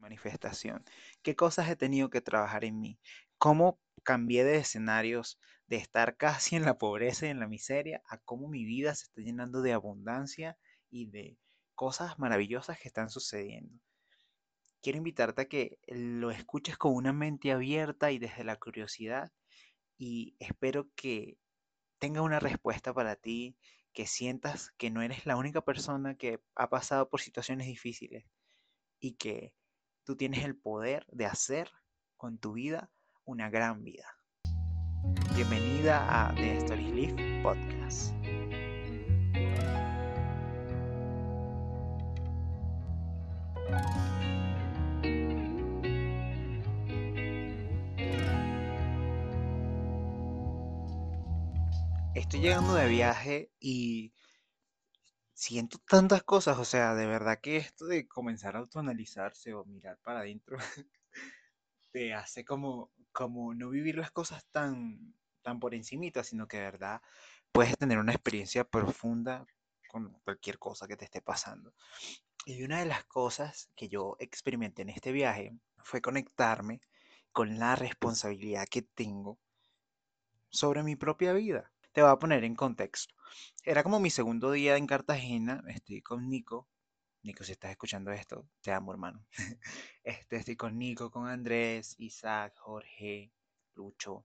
manifestación. ¿Qué cosas he tenido que trabajar en mí? ¿Cómo cambié de escenarios de estar casi en la pobreza y en la miseria a cómo mi vida se está llenando de abundancia y de cosas maravillosas que están sucediendo? Quiero invitarte a que lo escuches con una mente abierta y desde la curiosidad y espero que tenga una respuesta para ti, que sientas que no eres la única persona que ha pasado por situaciones difíciles y que tú tienes el poder de hacer con tu vida una gran vida. Bienvenida a The Stories Live Podcast. Estoy llegando de viaje y siento tantas cosas, o sea, de verdad que esto de comenzar a autoanalizarse o mirar para adentro te hace como, como no vivir las cosas tan, tan por encimita, sino que de verdad puedes tener una experiencia profunda con cualquier cosa que te esté pasando. Y una de las cosas que yo experimenté en este viaje fue conectarme con la responsabilidad que tengo sobre mi propia vida. Te voy a poner en contexto. Era como mi segundo día en Cartagena, estoy con Nico. Nico, si estás escuchando esto, te amo, hermano. Este, estoy con Nico, con Andrés, Isaac, Jorge, Lucho.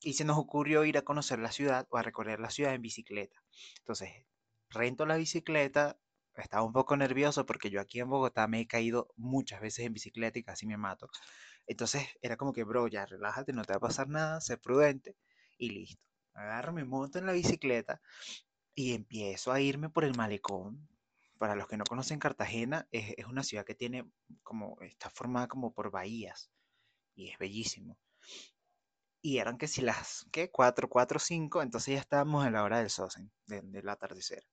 Y se nos ocurrió ir a conocer la ciudad o a recorrer la ciudad en bicicleta. Entonces, rento la bicicleta. Estaba un poco nervioso porque yo aquí en Bogotá me he caído muchas veces en bicicleta y casi me mato. Entonces era como que, bro, ya relájate, no te va a pasar nada, sé prudente y listo agarro, me monto en la bicicleta y empiezo a irme por el malecón. Para los que no conocen Cartagena, es, es una ciudad que tiene como, está formada como por bahías y es bellísimo. Y eran que si las, ¿qué? 4, 4, 5, entonces ya estábamos en la hora del sosen, del atardecer.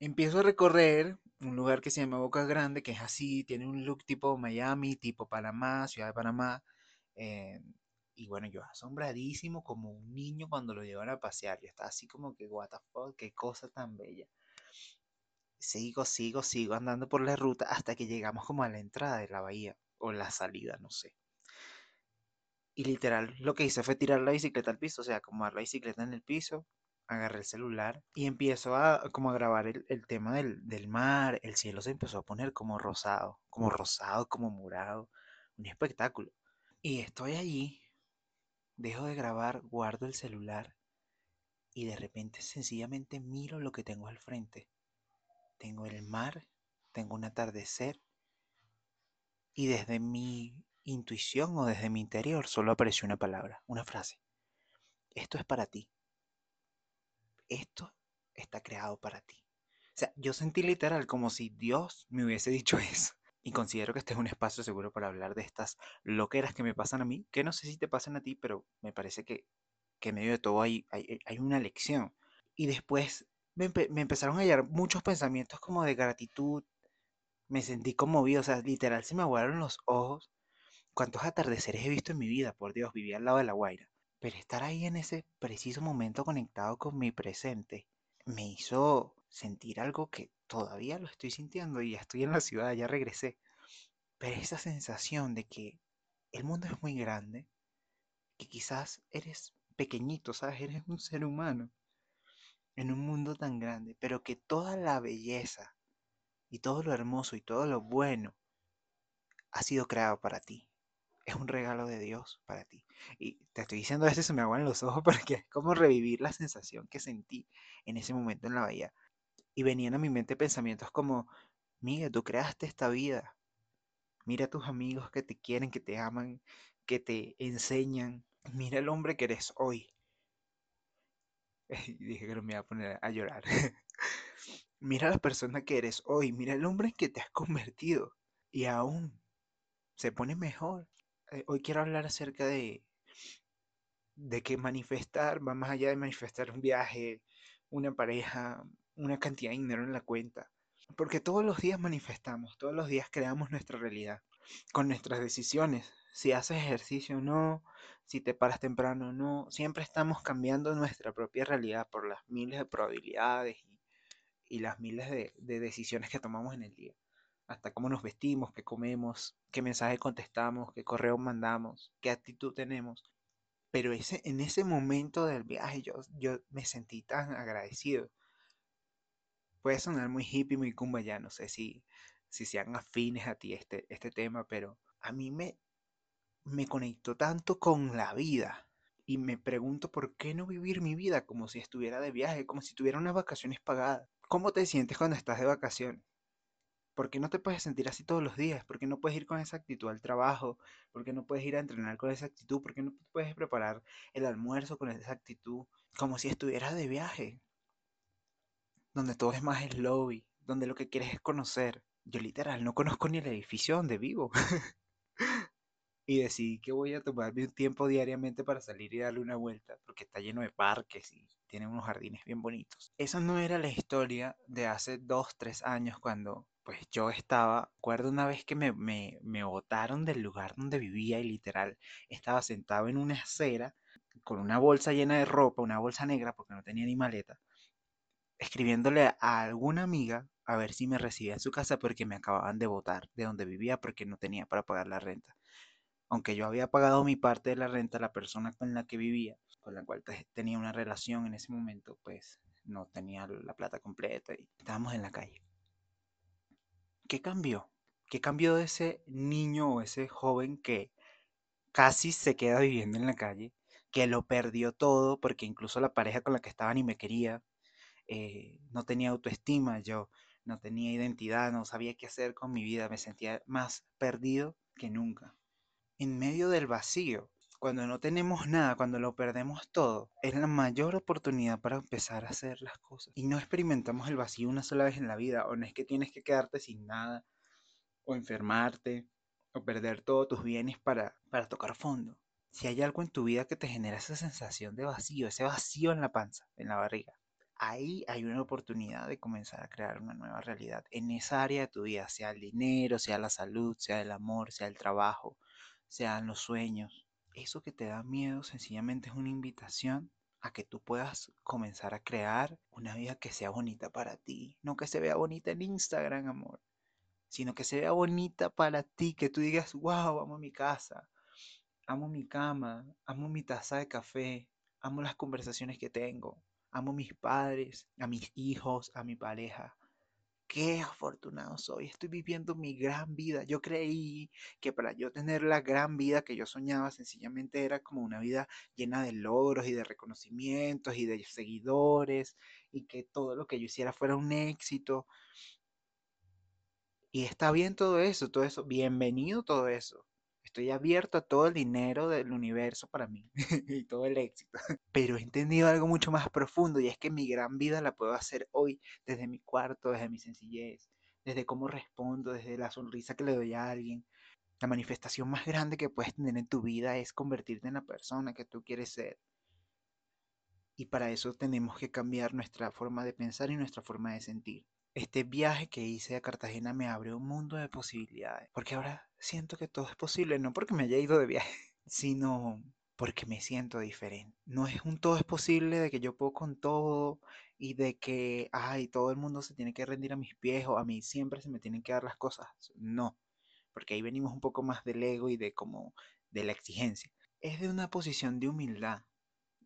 Empiezo a recorrer un lugar que se llama Boca Grande, que es así, tiene un look tipo Miami, tipo Panamá, ciudad de Panamá. Eh, y bueno, yo asombradísimo como un niño cuando lo llevan a pasear. Yo estaba así como que, what the fuck, qué cosa tan bella. Sigo, sigo, sigo andando por la ruta hasta que llegamos como a la entrada de la bahía o la salida, no sé. Y literal lo que hice fue tirar la bicicleta al piso, o sea, acomodar la bicicleta en el piso, agarré el celular y empiezo a como a grabar el, tema del, del mar. El cielo se empezó a poner como rosado, como rosado, como morado. Un espectáculo. Y estoy allí Dejo de grabar, guardo el celular y de repente sencillamente miro lo que tengo al frente. Tengo el mar, tengo un atardecer y desde mi intuición o desde mi interior solo apareció una palabra, una frase. Esto es para ti. Esto está creado para ti. O sea, yo sentí literal como si Dios me hubiese dicho eso. Y considero que este es un espacio seguro para hablar de estas loqueras que me pasan a mí, que no sé si te pasan a ti, pero me parece que, que en medio de todo hay, hay, hay una lección. Y después me, me, empezaron a llegar muchos pensamientos como de gratitud, me sentí conmovido, o sea, literal se me aguaron los ojos. ¿Cuántos atardeceres he visto en mi vida? Por Dios, vivía al lado de la Guaira. Pero estar ahí en ese preciso momento conectado con mi presente me hizo sentir algo que todavía lo estoy sintiendo y ya estoy en la ciudad, ya regresé. Pero esa sensación de que el mundo es muy grande, que quizás eres pequeñito, ¿sabes? Eres un ser humano en un mundo tan grande, pero que toda la belleza y todo lo hermoso y todo lo bueno ha sido creado para ti. Es un regalo de Dios para ti. Y te estoy diciendo esto y se me aguan los ojos porque es como revivir la sensación que sentí en ese momento en la bahía y venían a mi mente pensamientos como, Miguel, tú creaste esta vida. Mira a tus amigos que te quieren, que te aman, que te enseñan. Mira el hombre que eres hoy. Y dije que no me iba a poner a llorar. mira la persona que eres hoy. Mira el hombre en que te has convertido. Y aún se pone mejor. Eh, hoy quiero hablar acerca de, de que manifestar va más allá de manifestar un viaje, una pareja, una cantidad de dinero en la cuenta. Porque todos los días manifestamos, todos los días creamos nuestra realidad con nuestras decisiones. Si haces ejercicio o no, si te paras temprano o no, siempre estamos cambiando nuestra propia realidad por las miles de probabilidades y, las miles de, de decisiones que tomamos en el día. hasta cómo nos vestimos, qué comemos, qué mensaje contestamos, qué correo mandamos, qué actitud tenemos. Pero ese, en ese momento del viaje yo, yo me sentí tan agradecido. Puede sonar muy hippie, muy kumba ya, no sé si, si sean afines a ti este, este tema, pero a mí me, me conectó tanto con la vida y me pregunto por qué no vivir mi vida como si estuviera de viaje, como si tuviera unas vacaciones pagadas. ¿Cómo te sientes cuando estás de vacaciones? ¿Por qué no te puedes sentir así todos los días? ¿Por qué no puedes ir con esa actitud al trabajo? ¿Por qué no puedes ir a entrenar con esa actitud? ¿Por qué no puedes preparar el almuerzo con esa actitud? Como si estuvieras de viaje, donde todo es más lobby, donde lo que quieres es conocer. Yo literal no conozco ni el edificio donde vivo. y decidí que voy a tomarme un tiempo diariamente para salir y darle una vuelta, porque está lleno de parques y tiene unos jardines bien bonitos. Esa no era la historia de hace dos, tres años cuando pues yo estaba, recuerdo una vez que me, me, me botaron del lugar donde vivía y literal estaba sentado en una acera con una bolsa llena de ropa, una bolsa negra porque no tenía ni maleta, escribiéndole a alguna amiga a ver si me recibía en su casa porque me acababan de botar de donde vivía porque no tenía para pagar la renta. Aunque yo había pagado mi parte de la renta, la persona con la que vivía, con la cual tenía una relación en ese momento, pues no tenía la plata completa y estábamos en la calle. ¿Qué cambió? ¿Qué cambió de ese niño o ese joven que casi se queda viviendo en la calle, que lo perdió todo porque incluso la pareja con la que estaba ni me quería, eh, no tenía autoestima, yo no tenía identidad, no sabía qué hacer con mi vida, me sentía más perdido que nunca. En medio del vacío, cuando no tenemos nada, cuando lo perdemos todo, es la mayor oportunidad para empezar a hacer las cosas. Y no experimentamos el vacío una sola vez en la vida, o no es que tienes que quedarte sin nada, o enfermarte, o perder todos tus bienes para, para tocar fondo. Si hay algo en tu vida que te genera esa sensación de vacío, ese vacío en la panza, en la barriga, ahí hay una oportunidad de comenzar a crear una nueva realidad en esa área de tu vida, sea el dinero, sea la salud, sea el amor, sea el trabajo, sean los sueños eso que te da miedo sencillamente es una invitación a que tú puedas comenzar a crear una vida que sea bonita para ti. No que se vea bonita en Instagram, amor, sino que se vea bonita para ti, que tú digas, wow, amo mi casa, amo mi cama, amo mi taza de café, amo las conversaciones que tengo, amo mis padres, a mis hijos, a mi pareja qué afortunado soy, estoy viviendo mi gran vida. Yo creí que para yo tener la gran vida que yo soñaba, sencillamente era como una vida llena de logros y de reconocimientos y de seguidores y que todo lo que yo hiciera fuera un éxito. Y está bien todo eso, todo eso, bienvenido todo eso. Estoy abierto a todo el dinero del universo para mí y todo el éxito. Pero he entendido algo mucho más profundo y es que mi gran vida la puedo hacer hoy desde mi cuarto, desde mi sencillez, desde cómo respondo, desde la sonrisa que le doy a alguien. La manifestación más grande que puedes tener en tu vida es convertirte en la persona que tú quieres ser. Y para eso tenemos que cambiar nuestra forma de pensar y nuestra forma de sentir. Este viaje que hice a Cartagena me abrió un mundo de posibilidades, porque ahora siento que todo es posible, no porque me haya ido de viaje, sino porque me siento diferente. No es un todo es posible de que yo puedo con todo y de que, ay, todo el mundo se tiene que rendir a mis pies o a mí siempre se me tienen que dar las cosas. No, porque ahí venimos un poco más del ego y de como de la exigencia. Es de una posición de humildad.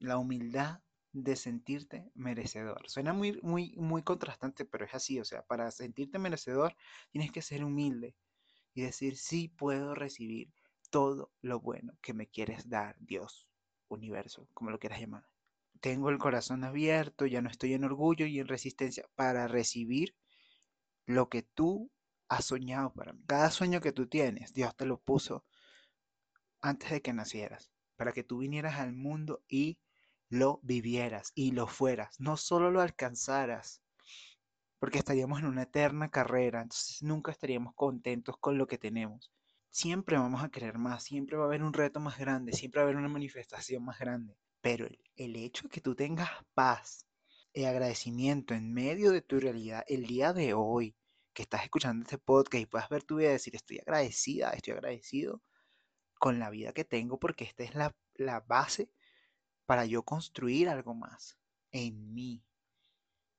La humildad de sentirte merecedor. Suena muy, muy, muy contrastante, pero es así. O sea, para sentirte merecedor tienes que ser humilde y decir, sí puedo recibir todo lo bueno que me quieres dar, Dios, universo, como lo quieras llamar. Tengo el corazón abierto, ya no estoy en orgullo y en resistencia para recibir lo que tú has soñado para mí. Cada sueño que tú tienes, Dios te lo puso antes de que nacieras, para que tú vinieras al mundo y lo vivieras y lo fueras, no solo lo alcanzaras, porque estaríamos en una eterna carrera, entonces nunca estaríamos contentos con lo que tenemos. Siempre vamos a querer más, siempre va a haber un reto más grande, siempre va a haber una manifestación más grande, pero el, hecho de que tú tengas paz y agradecimiento en medio de tu realidad el día de hoy, que estás escuchando este podcast y puedas ver tu vida y decir, estoy agradecida, estoy agradecido con la vida que tengo porque esta es la, la base para yo construir algo más en mí.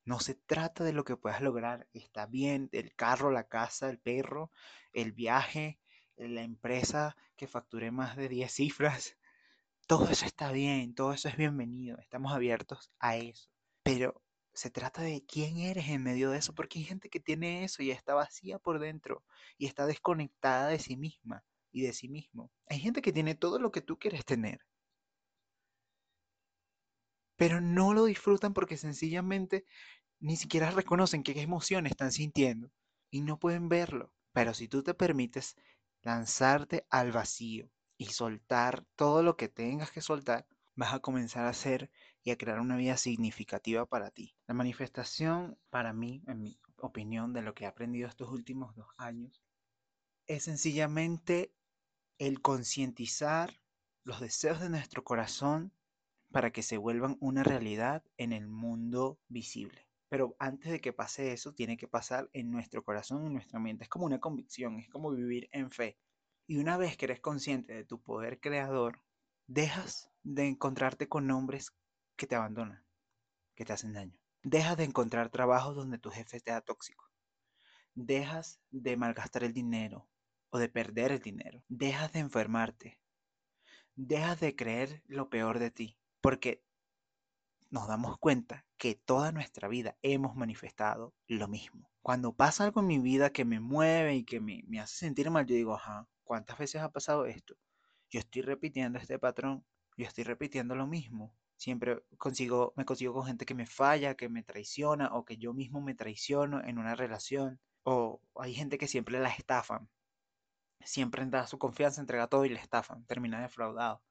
No se trata de lo que puedas lograr. Está bien, el carro, la casa, el perro, el viaje, la empresa que facture más de 10 cifras. Todo eso está bien, todo eso es bienvenido. Estamos abiertos a eso. Pero se trata de quién eres en medio de eso, porque hay gente que tiene eso y está vacía por dentro y está desconectada de sí misma y de sí mismo. Hay gente que tiene todo lo que tú quieres tener, pero no lo disfrutan porque sencillamente ni siquiera reconocen qué emociones están sintiendo y no pueden verlo. Pero si tú te permites lanzarte al vacío y soltar todo lo que tengas que soltar, vas a comenzar a hacer y a crear una vida significativa para ti. La manifestación, para mí, en mi opinión, de lo que he aprendido estos últimos dos años, es sencillamente el concientizar los deseos de nuestro corazón para que se vuelvan una realidad en el mundo visible. Pero antes de que pase eso, tiene que pasar en nuestro corazón, en nuestra mente. Es como una convicción, es como vivir en fe. Y una vez que eres consciente de tu poder creador, dejas de encontrarte con hombres que te abandonan, que te hacen daño. Dejas de encontrar trabajos donde tu jefe te da tóxico. Dejas de malgastar el dinero o de perder el dinero. Dejas de enfermarte. Dejas de creer lo peor de ti. Porque nos damos cuenta que toda nuestra vida hemos manifestado lo mismo. Cuando pasa algo en mi vida que me mueve y que me, me hace sentir mal, yo digo, ajá, ¿cuántas veces ha pasado esto? Yo estoy repitiendo este patrón, yo estoy repitiendo lo mismo. Siempre consigo, me consigo con gente que me falla, que me traiciona o que yo mismo me traiciono en una relación. O hay gente que siempre la estafan. Siempre da su confianza, entrega todo y le estafan. Termina defraudado.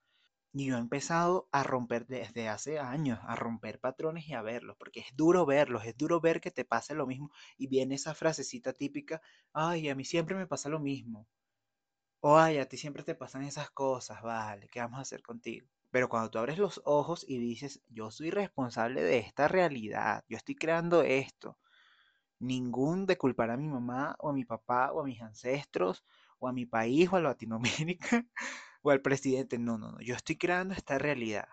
Y yo he empezado a romper desde hace años, a romper patrones y a verlos, porque es duro verlos, es duro ver que te pase lo mismo. Y viene esa frasecita típica, ay, a mí siempre me pasa lo mismo. O ay, a ti siempre te pasan esas cosas, vale, ¿qué vamos a hacer contigo? Pero cuando tú abres los ojos y dices, yo soy responsable de esta realidad, yo estoy creando esto, ningún de culpar a mi mamá o a mi papá o a mis ancestros o a mi país o a Latinoamérica o al presidente, no, no, no, yo estoy creando esta realidad.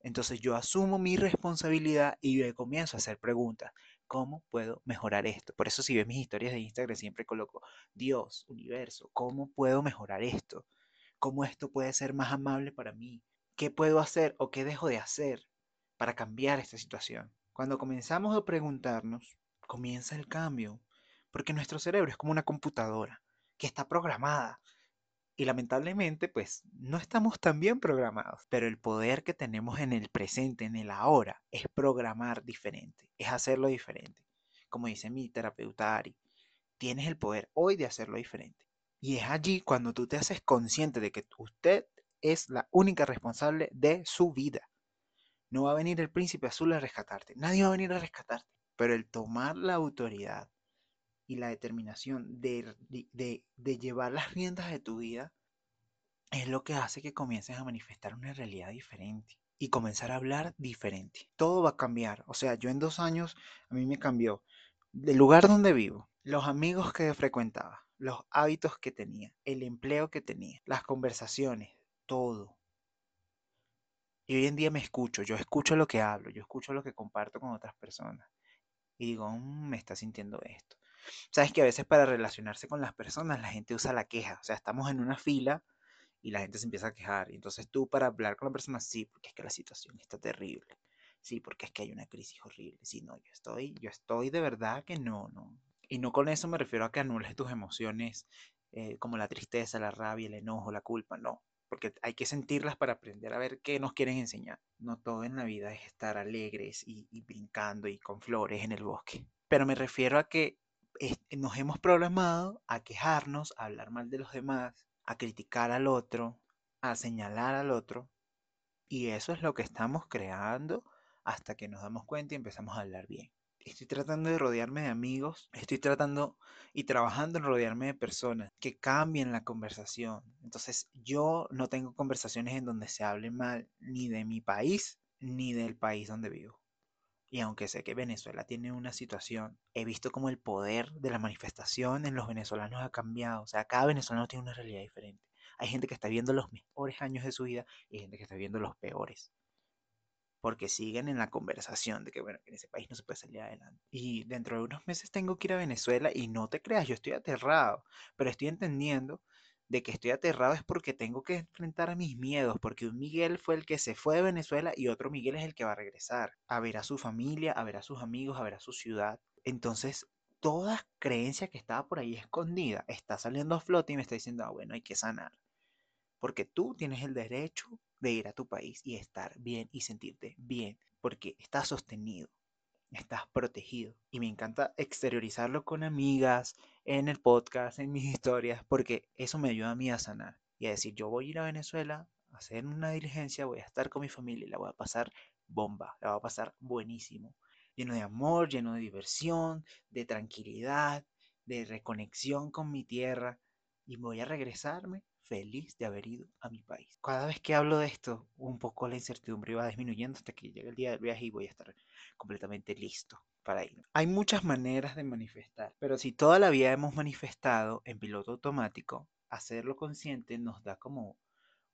Entonces yo asumo mi responsabilidad y yo comienzo a hacer preguntas. ¿Cómo puedo mejorar esto? Por eso si ves mis historias de Instagram siempre coloco Dios, universo, ¿cómo puedo mejorar esto? ¿Cómo esto puede ser más amable para mí? ¿Qué puedo hacer o qué dejo de hacer para cambiar esta situación? Cuando comenzamos a preguntarnos, comienza el cambio, porque nuestro cerebro es como una computadora que está programada. Y lamentablemente, pues no estamos tan bien programados, pero el poder que tenemos en el presente, en el ahora, es programar diferente, es hacerlo diferente. Como dice mi terapeuta Ari, tienes el poder hoy de hacerlo diferente. Y es allí cuando tú te haces consciente de que usted es la única responsable de su vida. No va a venir el príncipe azul a rescatarte. Nadie va a venir a rescatarte. Pero el tomar la autoridad y la determinación de, de, llevar las riendas de tu vida es lo que hace que comiences a manifestar una realidad diferente y comenzar a hablar diferente. Todo va a cambiar. O sea, yo en dos años a mí me cambió el lugar donde vivo, los amigos que frecuentaba, los hábitos que tenía, el empleo que tenía, las conversaciones, todo. Y hoy en día me escucho, yo escucho lo que hablo, yo escucho lo que comparto con otras personas. Y digo, mm, me está sintiendo esto. Sabes que a veces para relacionarse con las personas la gente usa la queja. O sea, estamos en una fila y la gente se empieza a quejar. Y entonces tú para hablar con la persona, sí, porque es que la situación está terrible. Sí, porque es que hay una crisis horrible. Sí, no, yo estoy, yo estoy de verdad que no, no. Y no con eso me refiero a que anules tus emociones eh, como la tristeza, la rabia, el enojo, la culpa, no porque hay que sentirlas para aprender a ver qué nos quieren enseñar. No todo en la vida es estar alegres y, brincando y con flores en el bosque. Pero me refiero a que nos hemos programado a quejarnos, a hablar mal de los demás, a criticar al otro, a señalar al otro. Y eso es lo que estamos creando hasta que nos damos cuenta y empezamos a hablar bien estoy tratando de rodearme de amigos, estoy tratando y trabajando en rodearme de personas que cambien la conversación. Entonces yo no tengo conversaciones en donde se hable mal ni de mi país ni del país donde vivo. Y aunque sé que Venezuela tiene una situación, he visto como el poder de la manifestación en los venezolanos ha cambiado. O sea, cada venezolano tiene una realidad diferente. Hay gente que está viendo los mejores años de su vida y gente que está viendo los peores. porque siguen en la conversación de que, bueno, en ese país no se puede salir adelante. Y dentro de unos meses tengo que ir a Venezuela y no te creas, yo estoy aterrado, pero estoy entendiendo de que estoy aterrado es porque tengo que enfrentar a mis miedos, porque un Miguel fue el que se fue de Venezuela y otro Miguel es el que va a regresar, a ver a su familia, a ver a sus amigos, a ver a su ciudad. Entonces, toda creencia que estaba por ahí escondida está saliendo a flote y me está diciendo, ah, bueno, hay que sanar. Porque tú tienes el derecho de ir a tu país y estar bien y sentirte bien, porque estás sostenido, estás protegido. Y me encanta exteriorizarlo con amigas, en el podcast, en mis historias, porque eso me ayuda a mí a sanar y a decir, yo voy a ir a Venezuela a hacer una diligencia, voy a estar con mi familia y la voy a pasar bomba, la voy a pasar buenísimo, lleno de amor, lleno de diversión, de tranquilidad, de reconexión con mi tierra y voy a regresarme feliz de haber ido a mi país. Cada vez que hablo de esto, un poco la incertidumbre va disminuyendo hasta que llegue el día del viaje y voy a estar completamente listo para ir. Hay muchas maneras de manifestar, pero si toda la vida hemos manifestado en piloto automático, hacerlo consciente nos da como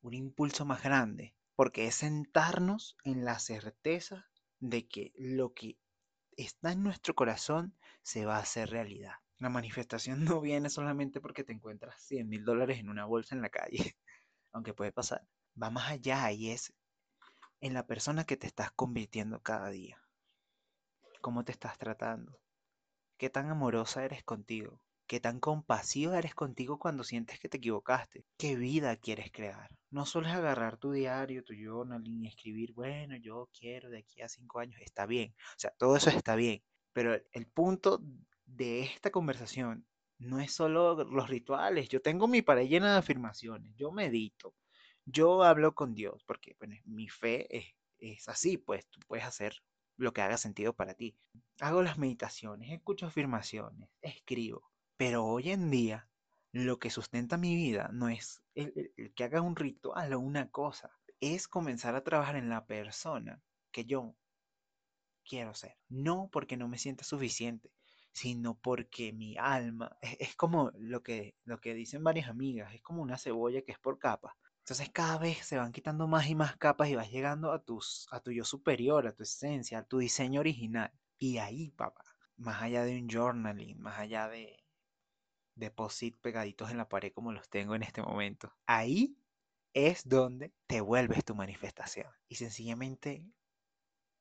un impulso más grande, porque es sentarnos en la certeza de que lo que está en nuestro corazón se va a hacer realidad. La manifestación no viene solamente porque te encuentras 100 mil dólares en una bolsa en la calle, aunque puede pasar. Va más allá y es en la persona que te estás convirtiendo cada día. ¿Cómo te estás tratando? ¿Qué tan amorosa eres contigo? ¿Qué tan compasiva eres contigo cuando sientes que te equivocaste? ¿Qué vida quieres crear? No solo es agarrar tu diario, tu journaling y escribir, bueno, yo quiero de aquí a cinco años. Está bien. O sea, todo eso está bien. Pero el punto de esta conversación no es solo los rituales. Yo tengo mi pared llena de afirmaciones. Yo medito. Yo hablo con Dios, porque mi fe es, así, pues tú puedes hacer lo que haga sentido para ti. Hago las meditaciones, escucho afirmaciones, escribo. Pero hoy en día, lo que sustenta mi vida no es el, el que haga un ritual o una cosa, es comenzar a trabajar en la persona que yo quiero ser. No porque no me sienta suficiente, sino porque mi alma es, como lo que, lo que dicen varias amigas, es como una cebolla que es por capas. Entonces cada vez se van quitando más y más capas y vas llegando a, tus, a tu yo superior, a tu esencia, a tu diseño original. Y ahí, papá, más allá de un journaling, más allá de deposit pegaditos en la pared como los tengo en este momento, ahí es donde te vuelves tu manifestación. Y sencillamente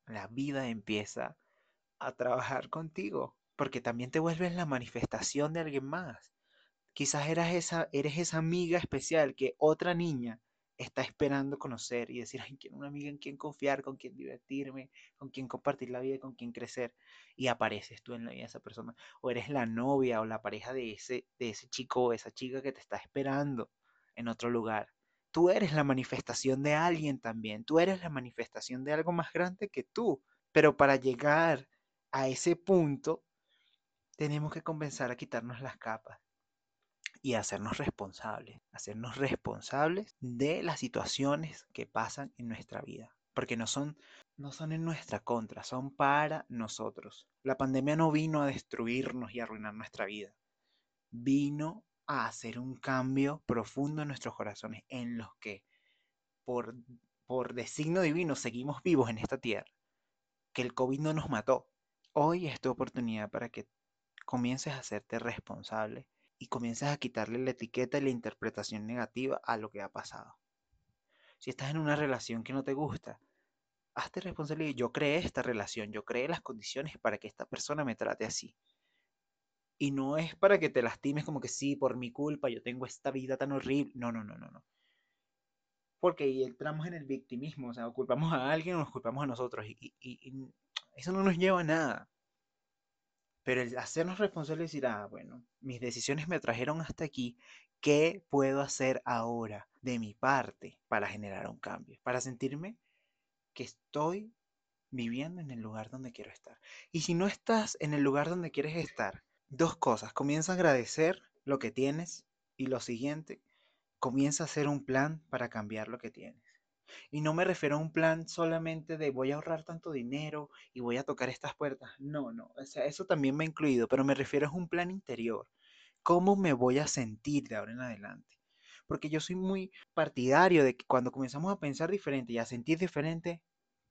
la vida empieza a trabajar contigo porque también te vuelves la manifestación de alguien más. Quizás eras esa, eres esa amiga especial que otra niña está esperando conocer y decir, ay, quiero una amiga en quien confiar, con quien divertirme, con quien compartir la vida, con quien crecer. Y apareces tú en la vida de esa persona. O eres la novia o la pareja de ese, de ese chico o esa chica que te está esperando en otro lugar. Tú eres la manifestación de alguien también. Tú eres la manifestación de algo más grande que tú. Pero para llegar a ese punto tenemos que comenzar a quitarnos las capas y hacernos responsables, hacernos responsables de las situaciones que pasan en nuestra vida, porque no son no son en nuestra contra, son para nosotros. La pandemia no vino a destruirnos y arruinar nuestra vida. Vino a hacer un cambio profundo en nuestros corazones en los que por por designo divino seguimos vivos en esta tierra. Que el COVID no nos mató. Hoy es tu oportunidad para que comiences a hacerte responsable y comiences a quitarle la etiqueta y la interpretación negativa a lo que ha pasado. Si estás en una relación que no te gusta, hazte responsable. Yo creé esta relación, yo creé las condiciones para que esta persona me trate así. Y no es para que te lastimes como que sí, por mi culpa, yo tengo esta vida tan horrible. No, no, no, no, no. Porque entramos en el victimismo, o sea, culpamos a alguien o nos culpamos a nosotros. Y eso no nos lleva a nada. Pero el hacernos responsables y decir, ah, bueno, mis decisiones me trajeron hasta aquí, ¿qué puedo hacer ahora de mi parte para generar un cambio? Para sentirme que estoy viviendo en el lugar donde quiero estar. Y si no estás en el lugar donde quieres estar, dos cosas. Comienza a agradecer lo que tienes y lo siguiente, comienza a hacer un plan para cambiar lo que tienes. Y no me refiero a un plan solamente de voy a ahorrar tanto dinero y voy a tocar estas puertas. No, no, o sea, eso también me ha incluido, pero me refiero a un plan interior. ¿Cómo me voy a sentir de ahora en adelante? Porque yo soy muy partidario de que cuando comenzamos a pensar diferente y a sentir diferente,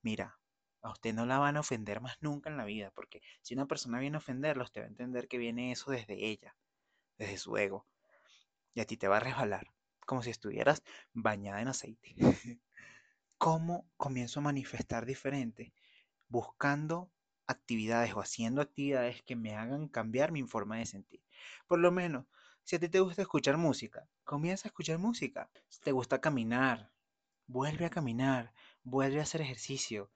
mira, A usted no la van a ofender más nunca en la vida, porque si una persona viene a ofenderlo, usted va a entender que viene eso desde ella, desde su ego. Y a ti te va a resbalar, como si estuvieras bañada en aceite. ¿Cómo comienzo a manifestar diferente? Buscando actividades o haciendo actividades que me hagan cambiar mi forma de sentir. Por lo menos, si a ti te gusta escuchar música, comienza a escuchar música. Si te gusta caminar, vuelve a caminar, vuelve a hacer ejercicio,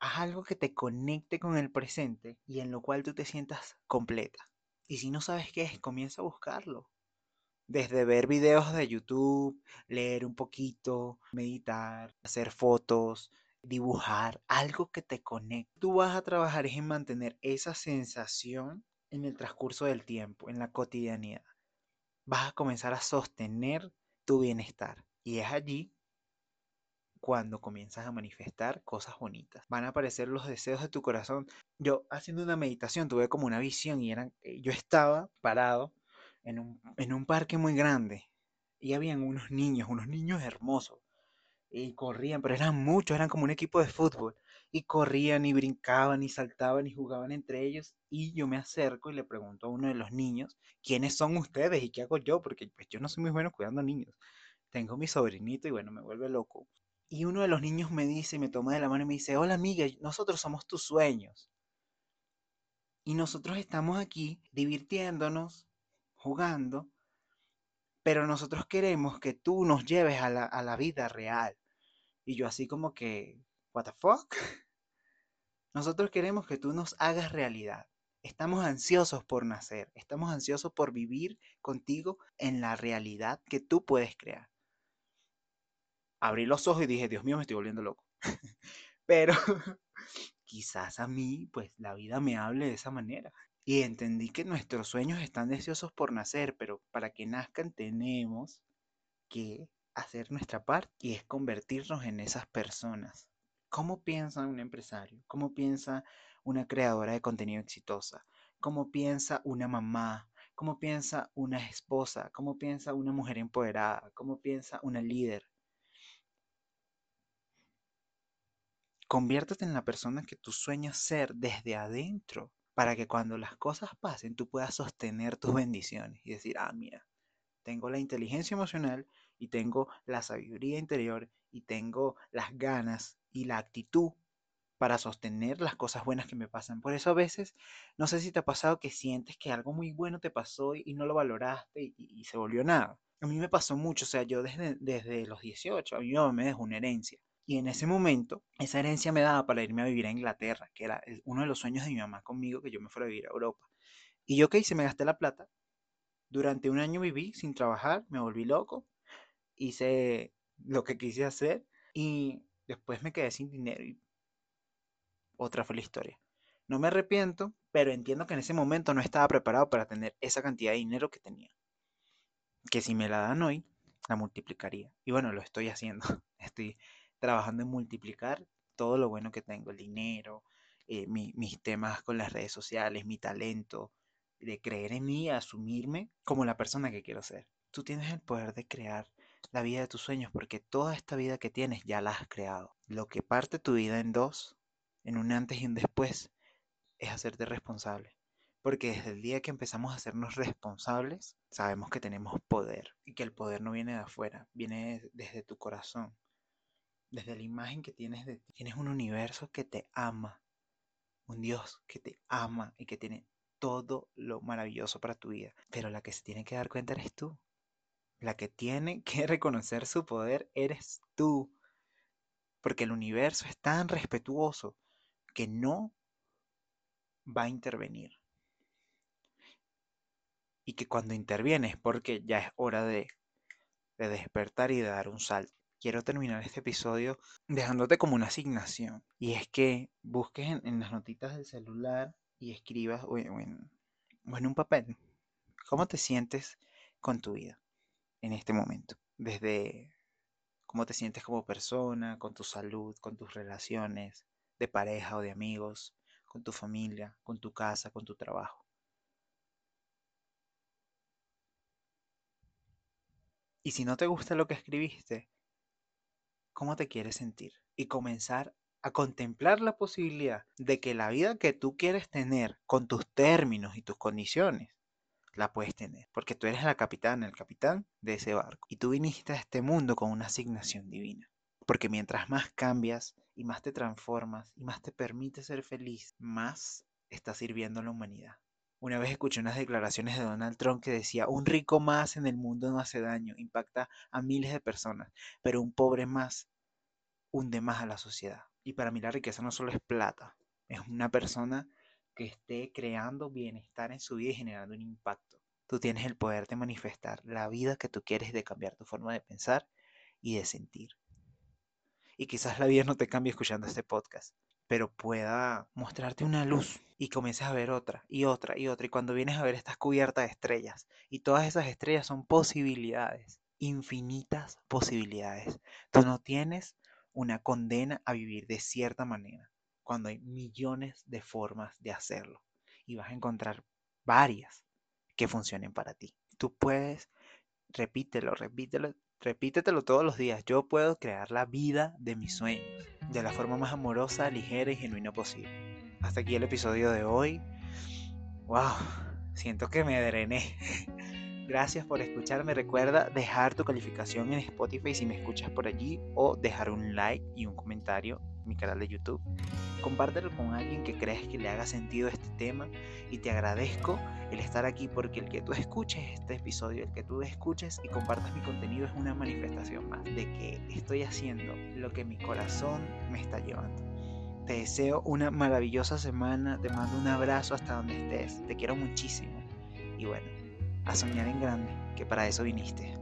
haz algo que te conecte con el presente y en lo cual tú te sientas completa. Y si no sabes qué es, comienza a buscarlo. Desde ver videos de YouTube, leer un poquito, meditar, hacer fotos, dibujar, algo que te conecte. Tú vas a trabajar en mantener esa sensación en el transcurso del tiempo, en la cotidianidad. Vas a comenzar a sostener tu bienestar. Y es allí cuando comienzas a manifestar cosas bonitas. Van a aparecer los deseos de tu corazón. Yo haciendo una meditación tuve como una visión y eran, eh, yo estaba parado en un, en un parque muy grande y habían unos niños, unos niños hermosos. Y corrían, pero eran muchos, eran como un equipo de fútbol. Y corrían y brincaban y saltaban y jugaban entre ellos. Y yo me acerco y le pregunto a uno de los niños, ¿quiénes son ustedes y qué hago yo? Porque pues, yo no soy muy bueno cuidando niños. Tengo mi sobrinito y bueno, me vuelve loco. Y uno de los niños me dice, me toma de la mano y me dice, hola amiga, nosotros somos tus sueños. Y nosotros estamos aquí divirtiéndonos, jugando, pero nosotros queremos que tú nos lleves a la, vida real. Y yo así como que, what the fuck? Nosotros queremos que tú nos hagas realidad. Estamos ansiosos por nacer, estamos ansiosos por vivir contigo en la realidad que tú puedes crear abrí los ojos y dije, Dios mío, me estoy volviendo loco. Pero quizás a mí, pues la vida me hable de esa manera. Y entendí que nuestros sueños están deseosos por nacer, pero para que nazcan tenemos que hacer nuestra parte y es convertirnos en esas personas. ¿Cómo piensa un empresario? ¿Cómo piensa una creadora de contenido exitosa? ¿Cómo piensa una mamá? ¿Cómo piensa una esposa? ¿Cómo piensa una mujer empoderada? ¿Cómo piensa una líder? Conviértete en la persona que tú sueñas ser desde adentro para que cuando las cosas pasen tú puedas sostener tus bendiciones y decir, ah, mira, tengo la inteligencia emocional y tengo la sabiduría interior y tengo las ganas y la actitud para sostener las cosas buenas que me pasan. Por eso a veces, no sé si te ha pasado que sientes que algo muy bueno te pasó y, no lo valoraste y, se volvió nada. A mí me pasó mucho, o sea, yo desde, desde los 18, a mí me dejó una herencia. Y en ese momento, esa herencia me daba para irme a vivir a Inglaterra, que era uno de los sueños de mi mamá conmigo, que yo me fuera a vivir a Europa. Y yo, ¿qué hice? Me gasté la plata. Durante un año viví sin trabajar, me volví loco, hice lo que quise hacer y después me quedé sin dinero otra fue la historia. No me arrepiento, pero entiendo que en ese momento no estaba preparado para tener esa cantidad de dinero que tenía. Que si me la dan hoy, la multiplicaría. Y bueno, lo estoy haciendo. Estoy trabajando en multiplicar todo lo bueno que tengo, el dinero, eh, mis temas con las redes sociales, mi talento, de creer en mí, asumirme como la persona que quiero ser. Tú tienes el poder de crear la vida de tus sueños porque toda esta vida que tienes ya la has creado. Lo que parte tu vida en dos, en un antes y un después, es hacerte responsable. Porque desde el día que empezamos a hacernos responsables, sabemos que tenemos poder y que el poder no viene de afuera, viene desde tu corazón desde la imagen que tienes de ti, tienes un universo que te ama, un Dios que te ama y que tiene todo lo maravilloso para tu vida. Pero la que se tiene que dar cuenta eres tú. La que tiene que reconocer su poder eres tú. Porque el universo es tan respetuoso que no va a intervenir. Y que cuando interviene es porque ya es hora de, de despertar y de dar un salto quiero terminar este episodio dejándote como una asignación. Y es que busques en, las notitas del celular y escribas o en, un papel cómo te sientes con tu vida en este momento. Desde cómo te sientes como persona, con tu salud, con tus relaciones de pareja o de amigos, con tu familia, con tu casa, con tu trabajo. Y si no te gusta lo que escribiste, cómo te quieres sentir y comenzar a contemplar la posibilidad de que la vida que tú quieres tener con tus términos y tus condiciones, la puedes tener, porque tú eres la capitana, el capitán de ese barco, y tú viniste a este mundo con una asignación divina. Porque mientras más cambias y más te transformas y más te permite ser feliz, más estás sirviendo a la humanidad. Una vez escuché unas declaraciones de Donald Trump que decía, un rico más en el mundo no hace daño, impacta a miles de personas, pero un pobre más hunde más a la sociedad. Y para mí la riqueza no solo es plata, es una persona que esté creando bienestar en su vida y generando un impacto. Tú tienes el poder de manifestar la vida que tú quieres, de cambiar tu forma de pensar y de sentir. Y quizás la vida no te cambie escuchando este podcast, pero pueda mostrarte una luz y comiences a ver otra y otra y otra. Y cuando vienes a ver estás cubierta de estrellas. Y todas esas estrellas son posibilidades, infinitas posibilidades. Tú no tienes una condena a vivir de cierta manera, cuando hay millones de formas de hacerlo. Y vas a encontrar varias que funcionen para ti. Tú puedes, repítelo, repítelo, repítetelo todos los días. Yo puedo crear la vida de mis sueños de la forma más amorosa, ligera y genuina posible. Hasta aquí el episodio de hoy. Wow, siento que me drené. Gracias por escucharme. Recuerda dejar tu calificación en Spotify si me escuchas por allí o dejar un like y un comentario en mi canal de YouTube. Compártelo con alguien que creas que le haga sentido este tema y te agradezco el estar aquí porque el que tú escuches este episodio, el que tú escuches y compartas mi contenido es una manifestación más de que estoy haciendo lo que mi corazón me está llevando. Te deseo una maravillosa semana, te mando un abrazo hasta donde estés, te quiero muchísimo y bueno, a soñar en grande, que para eso viniste.